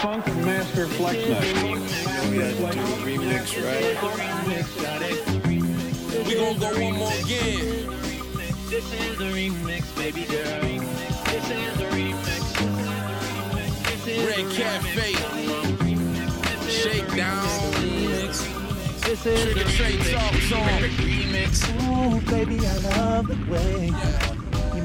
Funk Master Flex Night. We gotta do a remix, right? We gonna go one more again. This is the remix, baby girl. This is the remix. Red Cafe. Shakedown. This is Trigger the Trade Talk Song. Remix. Ooh, baby, I love the way you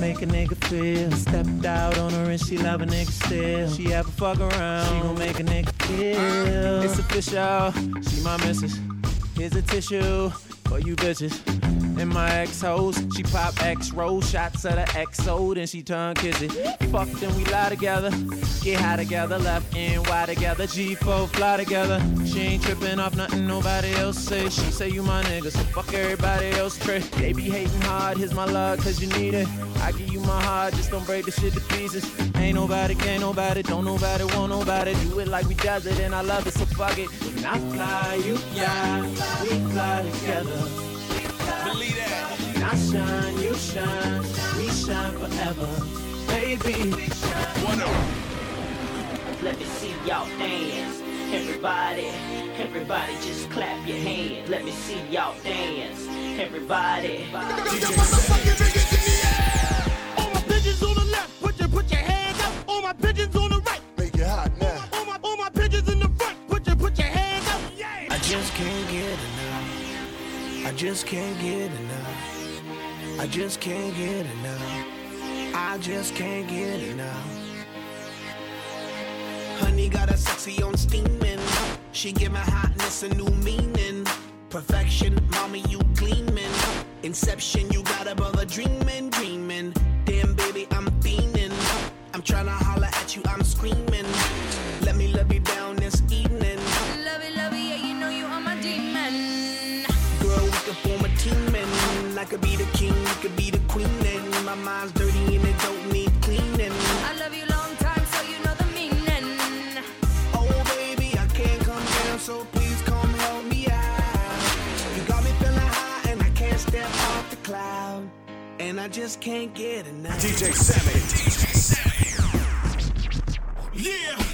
make a nigga feel. Stepped out on her and she love a nigga still. She ever fuck around, she gon' make a nigga feel. It's official, she my missus. Here's a tissue for you bitches. And my ex hoes, she pop X roll shots at her XO, then she turn kissy. Fuck, then we lie together. Get high together, left and Y together. G4 fly together. She ain't tripping off nothing nobody else say. She say you my nigga, so fuck everybody else trick. They be hating hard, here's my love, cause you need it. I give you my heart, just don't break the shit to pieces. Ain't nobody, can't nobody, don't nobody want nobody. Do it like we does it, and I love it, so fuck it. When I fly, you fly, we fly together. Believe that. I shine, you shine, we shine forever. Baby, One up. Let me see y'all dance. Everybody, everybody just clap your hands. Let me see y'all dance. Everybody. All my pigeons on the left, put your put your hands up. All my pigeons just can't get enough. I just can't get enough. I just can't get enough. Honey got a sexy on steaming. She give my hotness a new meaning. Perfection, mommy, you gleaming. Inception, you got above a dreaming, dreaming. Damn, baby, I'm fiending. I'm tryna holler at you, I'm screaming. Let me love you could be the king, you could be the queen. And my mind's dirty and it don't need cleaning. I love you long time, so you know the meaning. Oh, baby, I can't come down, so please come help me out. You got me feeling high and I can't step off the cloud. And I just can't get enough. DJ Sammy. Yeah, here we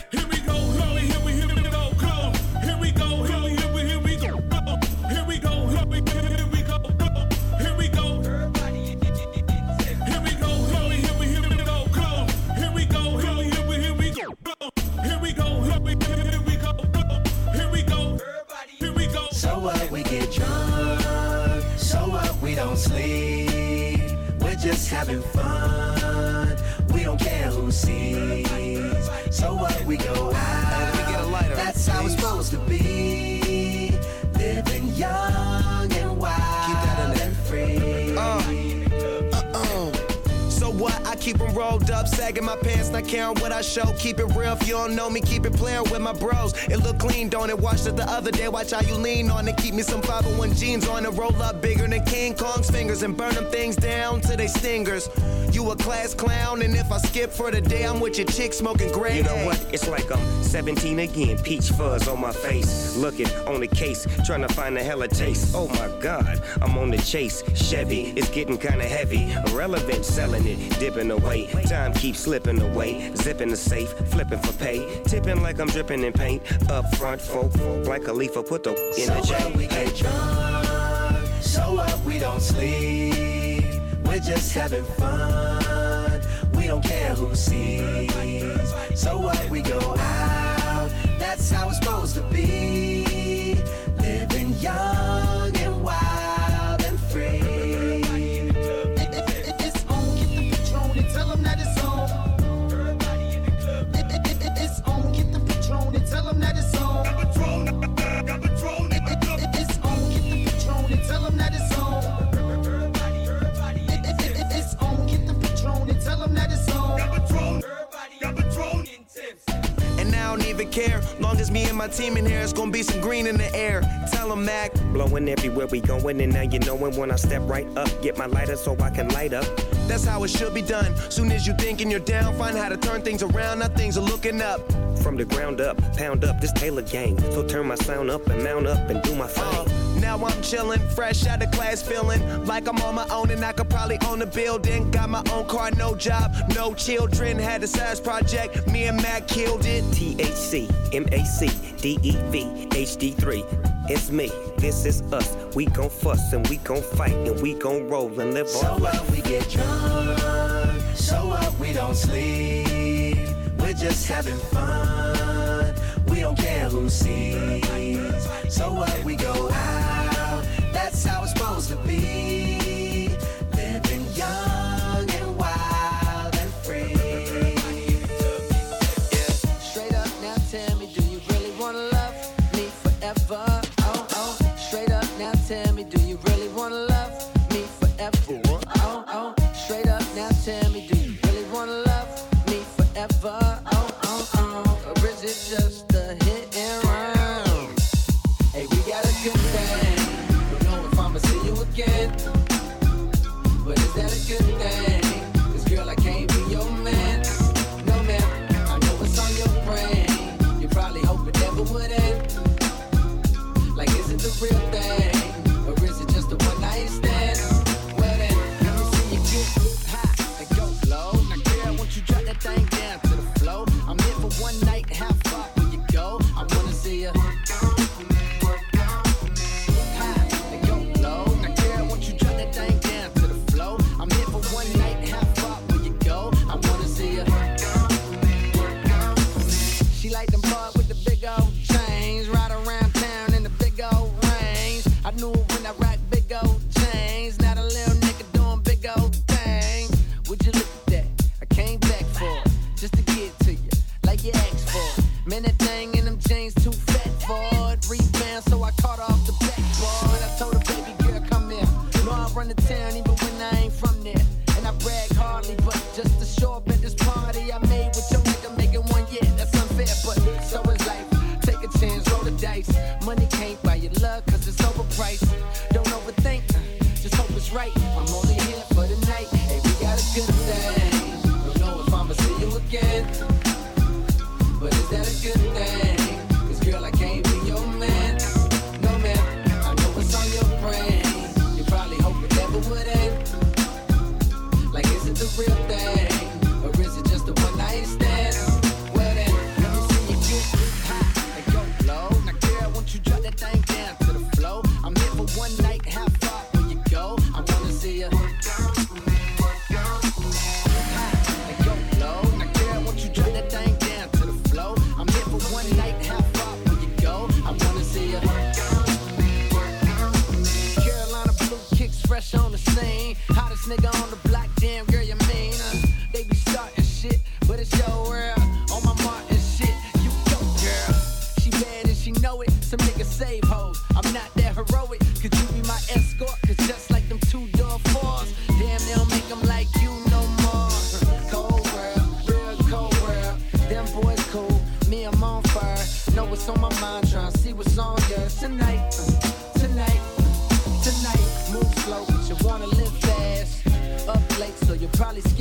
don't sleep. We're just having fun. We don't care who sees. So what? We go out. We get a lighter. That's how it's supposed to be. Living young and wild and free. What? I keep them rolled up, sagging my pants, not caring what I show. Keep it real, if you don't know me, keep it playing with my bros. It look clean, don't it? Watched it the other day, watch how you lean on it. Keep me some 501 jeans on it, roll up bigger than King Kong's fingers and burn them things down to they stingers. You a class clown, and if I skip for the day, I'm with your chick smoking gray. You know what? It's like I'm 17 again. Peach fuzz on my face. Looking on the case, trying to find a hella taste. Oh my god, I'm on the chase. Chevy, it's getting kinda heavy. Irrelevant, selling it, dipping away. Time keeps slipping away. Zipping the safe, flipping for pay. Tipping like I'm dripping in paint. Up front, folk, like a leaf, put the in So the what? We J. get drunk. So what? We don't sleep. We're just having fun. We don't care who sees. So what? We go out. That's how it's supposed to be. Care. Long as me and my team in here, it's gonna be some green in the air. Tell 'em Mac. Blowing everywhere we going, and now you knowin' when I step right up. Get my lighter so I can light up. That's how it should be done. Soon as you thinking you're down, find how to turn things around. Now things are looking up. From the ground up, pound up this Taylor gang. So turn my sound up and mount up and do my thing. Uh, now I'm chillin', fresh out of class, feeling like I'm on my own and I could probably own a building. Got my own car, no job, no children. Had a size project, me and Mac killed it. THC, MAC, DEV, HD3 it's me, this is us. We gon' fuss and we gon' fight and we gon' roll and live so. So what we get drunk, so what we don't sleep. We're just having fun, we don't care who sees. So what we go out, that's how it's supposed to be. Living young.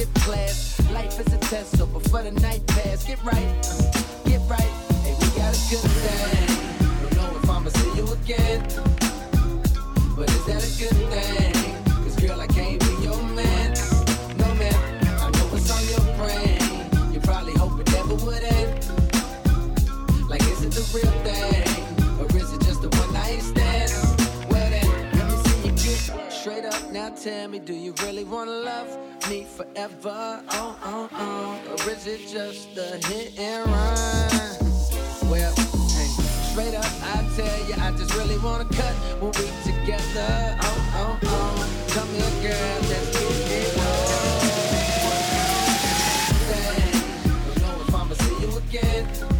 skip class. Life is a test, so before the night pass, get right, get right. Hey, we got a good thing. Don't know if I'ma see you again, but is that a good thing? Cause girl, I can't be your man, no man. I know what's on your brain. You probably hope it never would end. Like, is it the real thing, or is it just the one night stand? Well then, let me see you get straight up. Now tell me, do you really wanna love? me forever? Oh, oh, oh. Or is it just a hit and run? Well, hey, straight up, I tell you, I just really wanna cut when we together. Oh, oh, oh. Come here, girl, let's get it on. Hey, I know if I'ma see you again.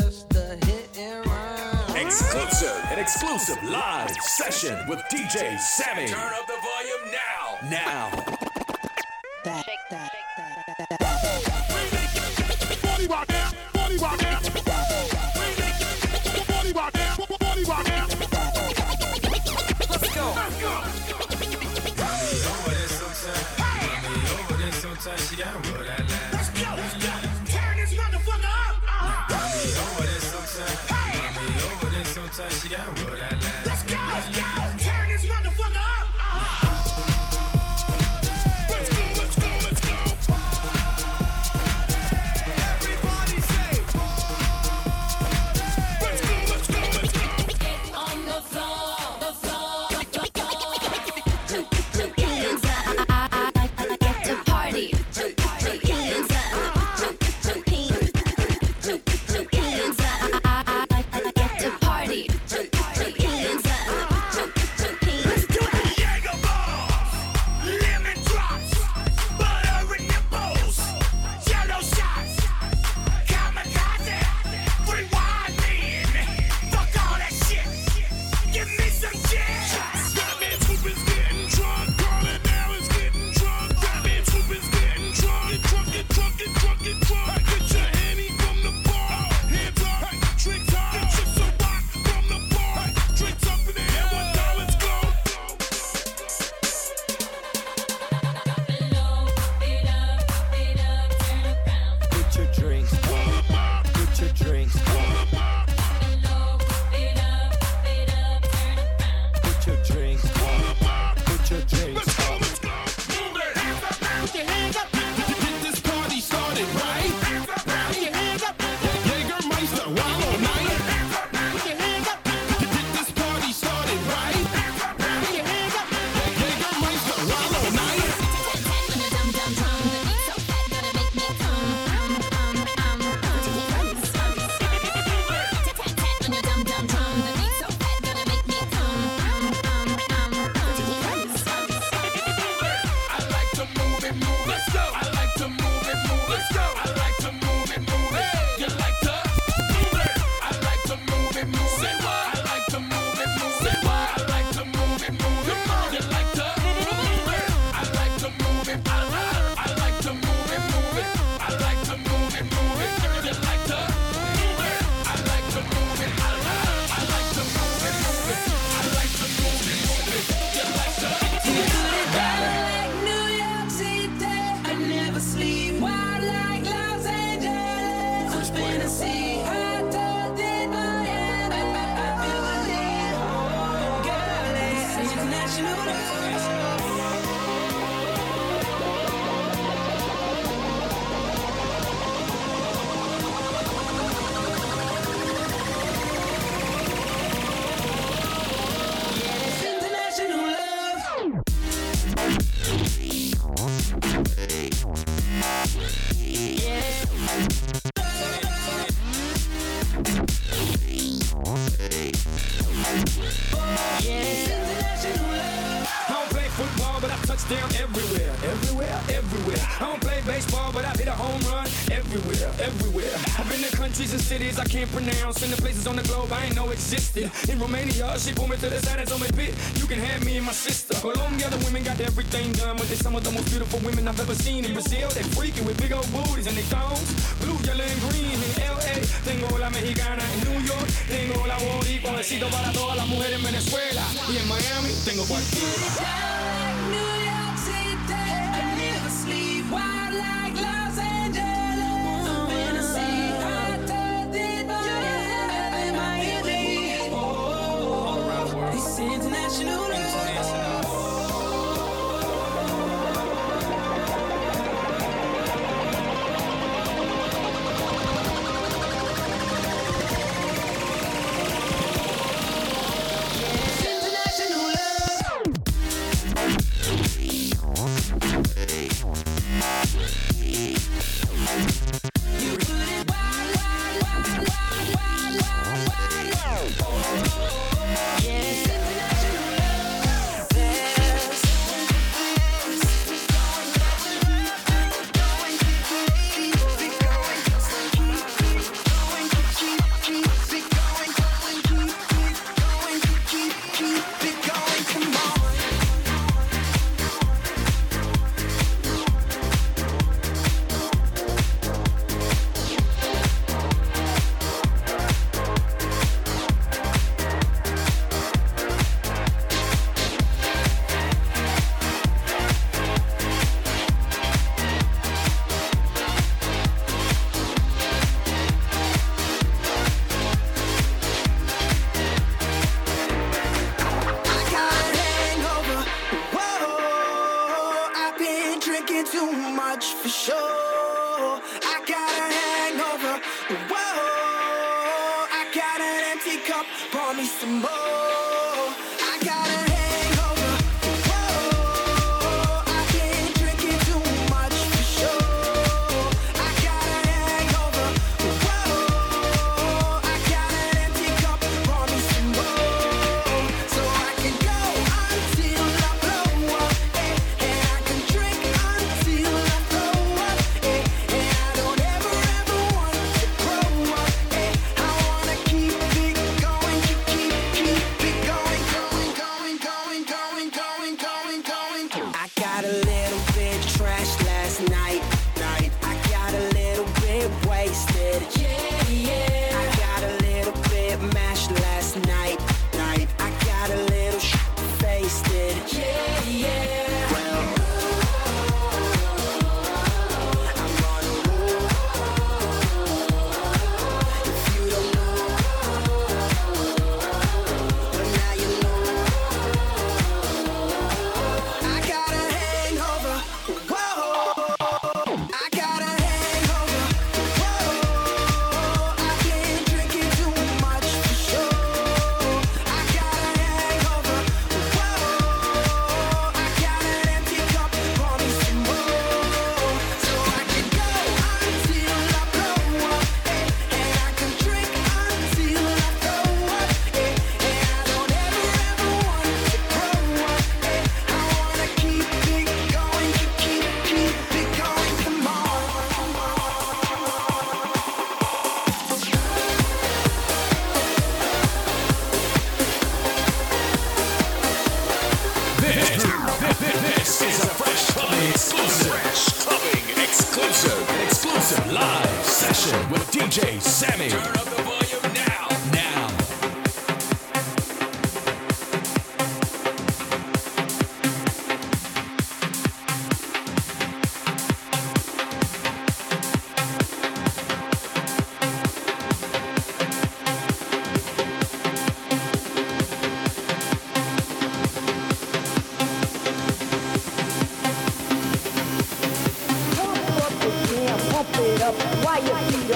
just a hit and run. Exclusive, an exclusive live session with DJ Sammy. Turn up the volume now. Now. That, that. Turn this motherfucker. Countries and cities I can't pronounce, and the places on the globe I ain't know existed. In Romania, she pulled me to the side and told me, "Bitch, you can have me and my sister." Colombia, the women got everything done, but they some of the most beautiful women I've ever seen. In Brazil, they freaky with big old booties and they thongs, blue, yellow, and green. In L.A., tengo la mexicana. in New York, tengo la boricua. Besito para todas las mujeres en Venezuela y en Miami tengo cualquiera. empty cup, pour me some more. I got it.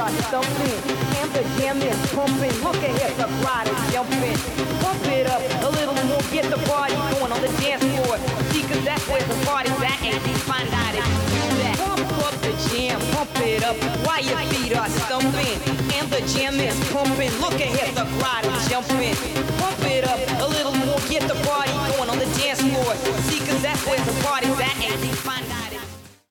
are so lean. The jam is pumping. Look at here, the crowd is jumping. Pump it up a little more. Get the party going on the dance floor. See, cause that's where the party's at. And you find out if you do that. Pump up the jam. Pump it up while your feet are stumping. And the jam is pumping. Look at here, the crowd is jumping. Pump it up a little more. Get the party going on the dance floor. See, cause that's where the party's at. And you find out.